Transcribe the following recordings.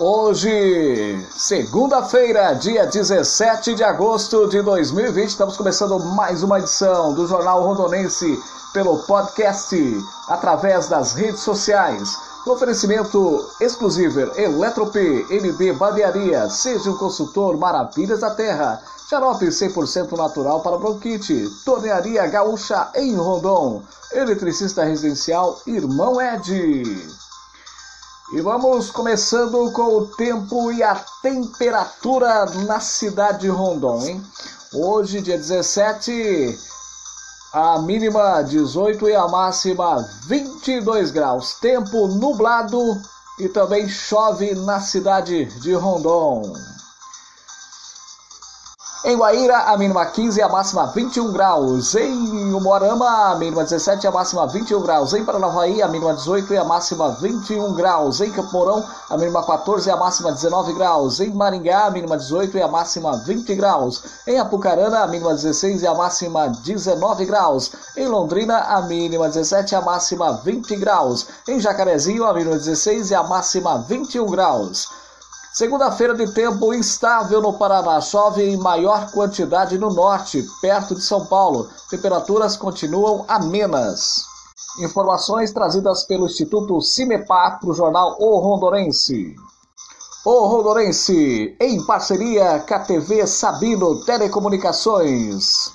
Hoje, segunda-feira, dia 17 de agosto de 2020, estamos começando mais uma edição do Jornal Rondonense pelo podcast, através das redes sociais. No oferecimento exclusivo Eletrop, NB Barbearia, seja um consultor Maravilhas da Terra, xarope 100% natural para bronquite, tornearia gaúcha em Rondon, eletricista residencial Irmão Ed. E vamos começando com o tempo e a temperatura na cidade de Rondon, hein? Hoje, dia 17, a mínima 18 e a máxima 22 graus. Tempo nublado e também chove na cidade de Rondon. Em Guaíra, a mínima 15 e a máxima 21 graus. Em Umuarama, a mínima 17 e a máxima 21 graus. Em Paranavaí, a mínima 18 e a máxima 21 graus. Em Campo Mourão, a mínima 14 e a máxima 19 graus. Em Maringá, a mínima 18 e a máxima 20 graus. Em Apucarana, a mínima 16 e a máxima 19 graus. Em Londrina, a mínima 17 e a máxima 20 graus. Em Jacarezinho, a mínima 16 e a máxima 21 graus. Segunda-feira de tempo instável no Paraná. Chove em maior quantidade no norte, perto de São Paulo. Temperaturas continuam amenas. Informações trazidas pelo Instituto Cimepar para o jornal O Rondonense. O Rondonense, em parceria com a TV Sabino Telecomunicações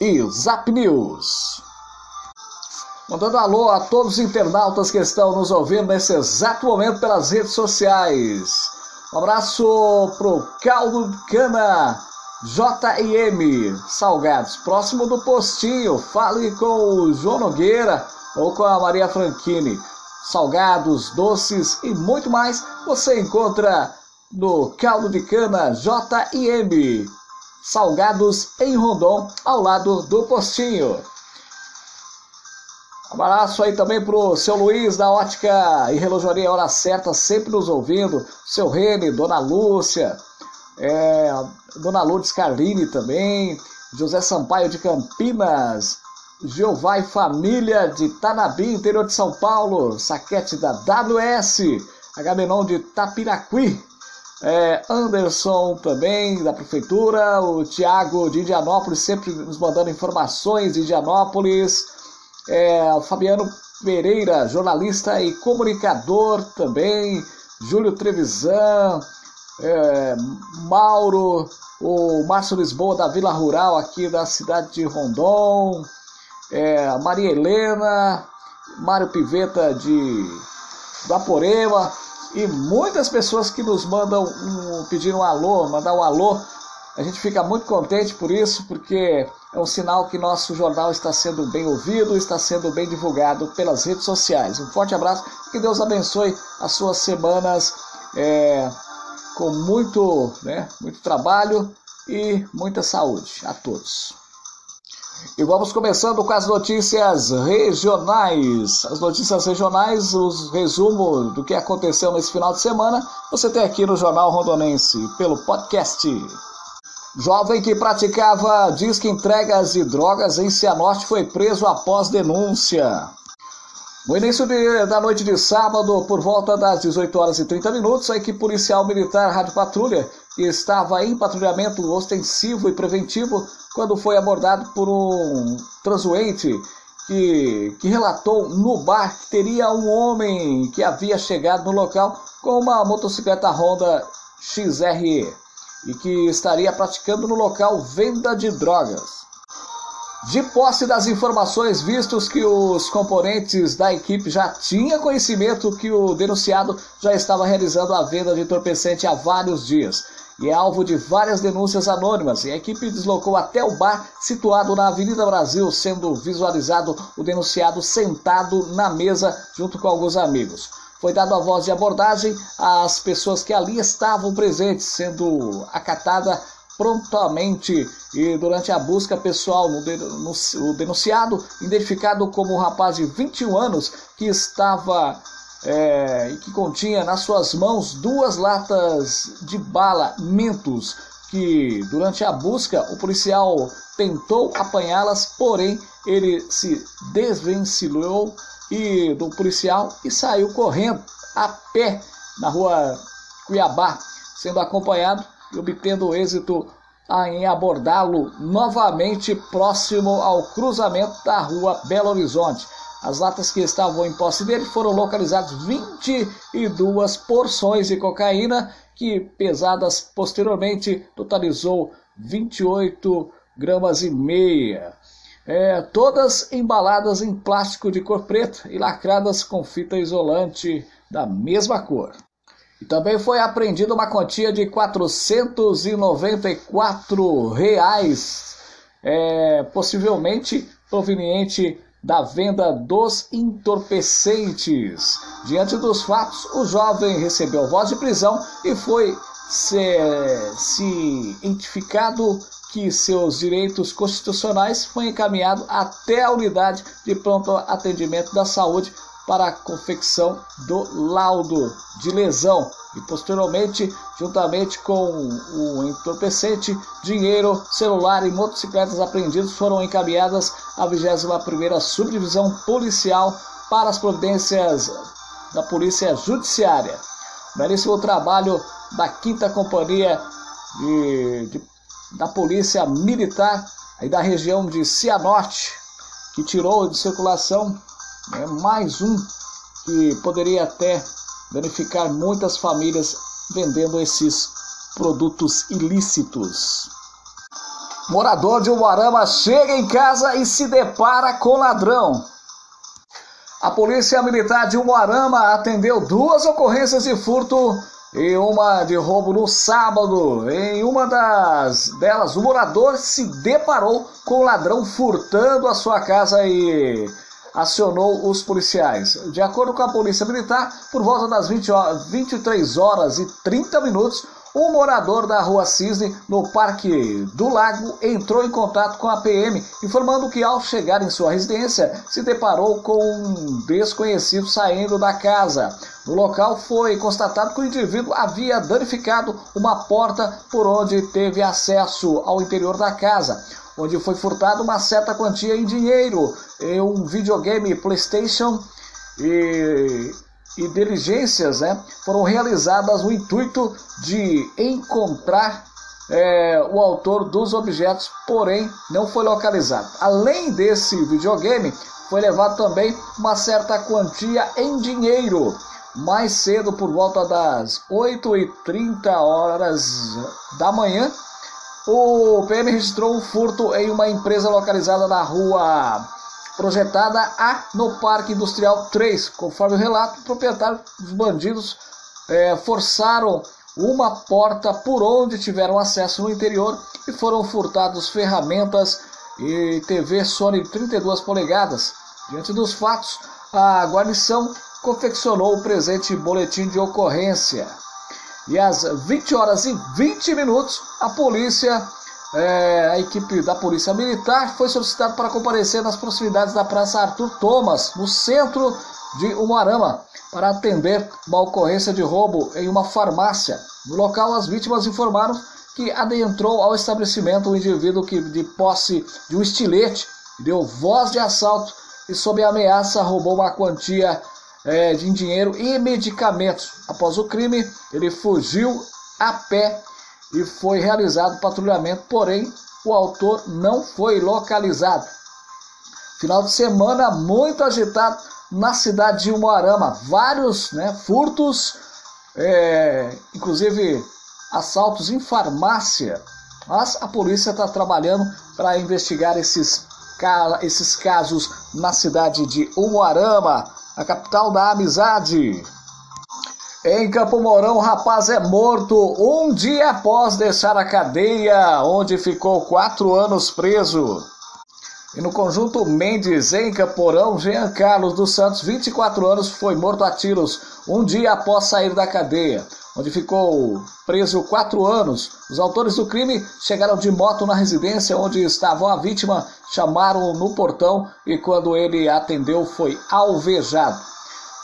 e Zap News. Mandando alô a todos os internautas que estão nos ouvindo nesse exato momento pelas redes sociais. Um abraço pro Caldo Cana, J&M Salgados, próximo do postinho. Fale com o João Nogueira ou com a Maria Franchini. Salgados, doces e muito mais você encontra no Caldo de Cana J&M Salgados em Rondon, ao lado do postinho. Abraço aí também pro seu Luiz da Ótica e Relojaria Hora Certa, sempre nos ouvindo. Seu Rene, Dona Lúcia, é, Dona Lourdes Carline também, José Sampaio de Campinas, Jeová e Família de Tanabi, interior de São Paulo, Saquete da WS, Agamenon de Tapiraquí, é, Anderson também da Prefeitura, o Tiago de Indianópolis, sempre nos mandando informações de Indianópolis é, Fabiano Pereira, jornalista e comunicador também, Júlio Trevisan, é, Mauro, o Márcio Lisboa da Vila Rural aqui da cidade de Rondon, é, Maria Helena, Mário Piveta de Vaporema e muitas pessoas que nos mandam um, pedir um alô, mandar um alô a gente fica muito contente por isso, porque é um sinal que nosso jornal está sendo bem ouvido, está sendo bem divulgado pelas redes sociais. Um forte abraço, que Deus abençoe as suas semanas é, com muito, né, muito trabalho e muita saúde a todos. E vamos começando com as notícias regionais. As notícias regionais, os resumos do que aconteceu nesse final de semana, você tem aqui no Jornal Rondonense, pelo podcast. Jovem que praticava disque entregas de drogas em Cianorte foi preso após denúncia. No início de, da noite de sábado, por volta das 18 horas e 30 minutos, a equipe policial militar Rádio Patrulha estava em patrulhamento ostensivo e preventivo quando foi abordado por um transuente que, que relatou no bar que teria um homem que havia chegado no local com uma motocicleta Honda XRE e que estaria praticando no local venda de drogas. De posse das informações, vistos que os componentes da equipe já tinham conhecimento que o denunciado já estava realizando a venda de entorpecente há vários dias e é alvo de várias denúncias anônimas, e a equipe deslocou até o bar situado na Avenida Brasil, sendo visualizado o denunciado sentado na mesa junto com alguns amigos. Foi dada a voz de abordagem às pessoas que ali estavam presentes, sendo acatada prontamente. E durante a busca pessoal no, denunciado, identificado como um rapaz de 21 anos que estava é, que continha nas suas mãos duas latas de bala Mentos, que durante a busca o policial tentou apanhá-las, porém ele se desvencilhou e do policial e saiu correndo a pé na rua Cuiabá, sendo acompanhado e obtendo êxito em abordá-lo novamente próximo ao cruzamento da rua Belo Horizonte. As latas que estavam em posse dele foram localizadas 22 porções de cocaína, que pesadas posteriormente totalizou 28 gramas e meia. É, todas embaladas em plástico de cor preta e lacradas com fita isolante da mesma cor. E também foi apreendida uma quantia de 494 reais, é, possivelmente proveniente da venda dos entorpecentes. Diante dos fatos, o jovem recebeu voz de prisão e foi se, identificado que seus direitos constitucionais foi encaminhado até a unidade de pronto atendimento da saúde para a confecção do laudo de lesão e posteriormente, juntamente com o entorpecente, dinheiro, celular e motocicletas apreendidos foram encaminhadas à 21ª Subdivisão Policial para as providências da Polícia Judiciária. Belíssimo trabalho da 5 Companhia de, de, da Polícia Militar aí da região de Cianorte, que tirou de circulação né, mais um que poderia até beneficiar muitas famílias vendendo esses produtos ilícitos. Morador de Umuarama chega em casa e se depara com ladrão. A Polícia Militar de Umuarama atendeu duas ocorrências de furto e uma de roubo no sábado. Em uma das delas, o morador se deparou com o ladrão furtando a sua casa e acionou os policiais. De acordo com a Polícia Militar, por volta das 20 horas, 23 horas e 30 minutos, um morador da rua Cisne, no Parque do Lago, entrou em contato com a PM, informando que ao chegar em sua residência, se deparou com um desconhecido saindo da casa. No local foi constatado que o indivíduo havia danificado uma porta por onde teve acesso ao interior da casa onde foi furtada uma certa quantia em dinheiro, em um videogame PlayStation e, e diligências né, foram realizadas no intuito de encontrar é, o autor dos objetos, porém não foi localizado. Além desse videogame, foi levado também uma certa quantia em dinheiro. Mais cedo, por volta das 8h30 horas da manhã, o PM registrou um furto em uma empresa localizada na rua projetada A, no Parque Industrial 3. Conforme o relato, o proprietário dos bandidos é, forçaram uma porta por onde tiveram acesso no interior e foram furtados ferramentas e TV Sony 32 polegadas. Diante dos fatos, a guarnição confeccionou o presente boletim de ocorrência. E às 20 horas e 20 minutos, a polícia, é, a equipe da Polícia Militar foi solicitada para comparecer nas proximidades da Praça Arthur Thomas, no centro de Umuarama, para atender uma ocorrência de roubo em uma farmácia. No local, as vítimas informaram que adentrou ao estabelecimento um indivíduo que, de posse de um estilete, deu voz de assalto e, sob ameaça, roubou uma quantia é, de dinheiro e medicamentos. Após o crime, ele fugiu a pé e foi realizado patrulhamento, porém o autor não foi localizado. Final de semana muito agitado na cidade de Umuarama, vários né, furtos, é, inclusive assaltos em farmácia. Mas a polícia está trabalhando para investigar esses, esses casos na cidade de Umuarama a capital da amizade. Em Campo Mourão, o rapaz é morto um dia após deixar a cadeia, onde ficou quatro anos preso. E no conjunto Mendes, em Camporão, Jean Carlos dos Santos, 24 anos, foi morto a tiros um dia após sair da cadeia, onde ficou preso quatro anos. Os autores do crime chegaram de moto na residência onde estavam a vítima, chamaram no portão e quando ele atendeu foi alvejado.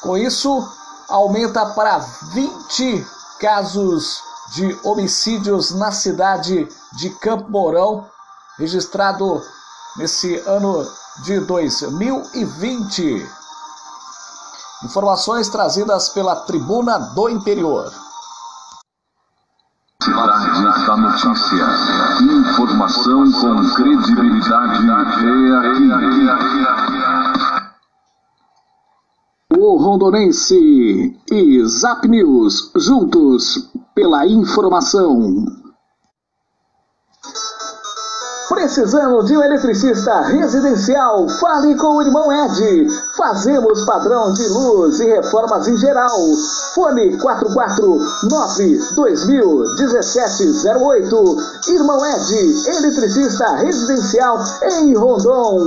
Com isso, aumenta para 20 casos de homicídios na cidade de Campo Mourão, registrado nesse ano de 2020. Informações trazidas pela Tribuna do Interior. Da notícia. Informação com credibilidade é aqui. Rondonense e Zap News, juntos pela informação. Precisando de um eletricista residencial? Fale com o irmão Ed. Fazemos padrão de luz e reformas em geral. Fone 449-2017-08. Irmão Ed, eletricista residencial em Rondon.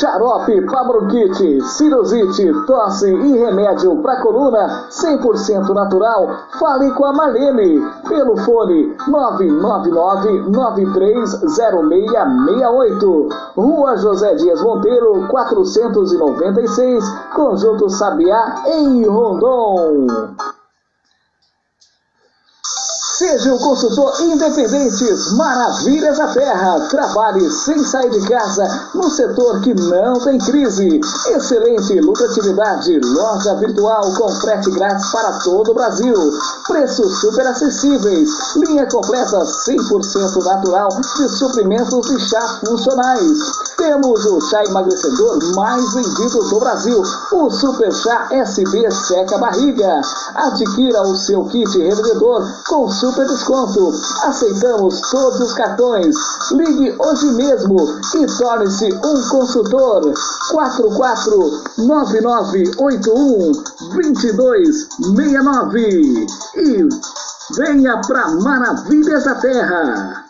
Xarope para bronquite, sinusite, tosse e remédio para coluna 100% natural. Fale com a Marlene pelo fone 999-930668. Rua José Dias Monteiro, 496, Conjunto Sabiá, em Rondon. Seja um consultor independente, Maravilhas da Terra. Trabalhe sem sair de casa no setor que não tem crise. Excelente lucratividade, loja virtual com frete grátis para todo o Brasil. Preços super acessíveis, linha completa 100% natural de suprimentos e chá funcionais. Temos o chá emagrecedor mais vendido do Brasil, o Super Chá SB Seca Barriga. Adquira o seu kit revendedor com super desconto. Aceitamos todos os cartões. Ligue hoje mesmo e torne-se um consultor. 449981 2269 e venha para Maravilhas da Terra.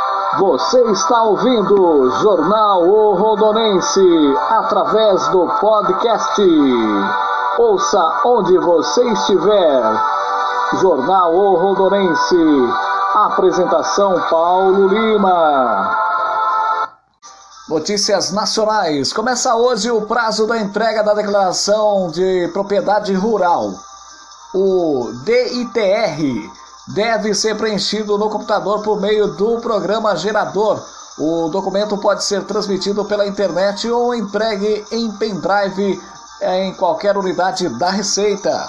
Você está ouvindo Jornal O Rondonense através do podcast. Ouça onde você estiver. Jornal O Rondonense. Apresentação Paulo Lima. Notícias nacionais. Começa hoje o prazo da entrega da declaração de propriedade rural. O DITR deve ser preenchido no computador por meio do programa gerador. O documento pode ser transmitido pela internet ou entregue em pendrive em qualquer unidade da Receita.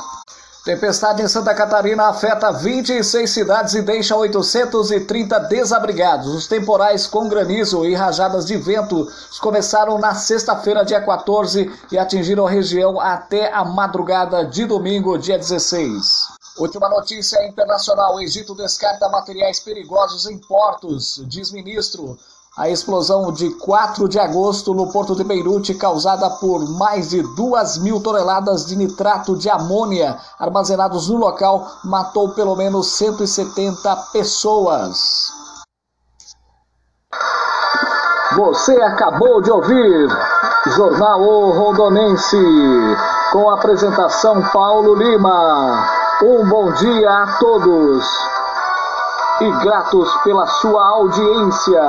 Tempestade em Santa Catarina afeta 26 cidades e deixa 830 desabrigados. Os temporais com granizo e rajadas de vento começaram na sexta-feira, dia 14, e atingiram a região até a madrugada de domingo, dia 16. Última notícia internacional: o Egito descarta materiais perigosos em portos, diz ministro. A explosão de 4 de agosto no porto de Beirute, causada por mais de 2 mil toneladas de nitrato de amônia armazenados no local, matou pelo menos 170 pessoas. Você acabou de ouvir Jornal o Rondonense, com apresentação Paulo Lima. Um bom dia a todos e gratos pela sua audiência.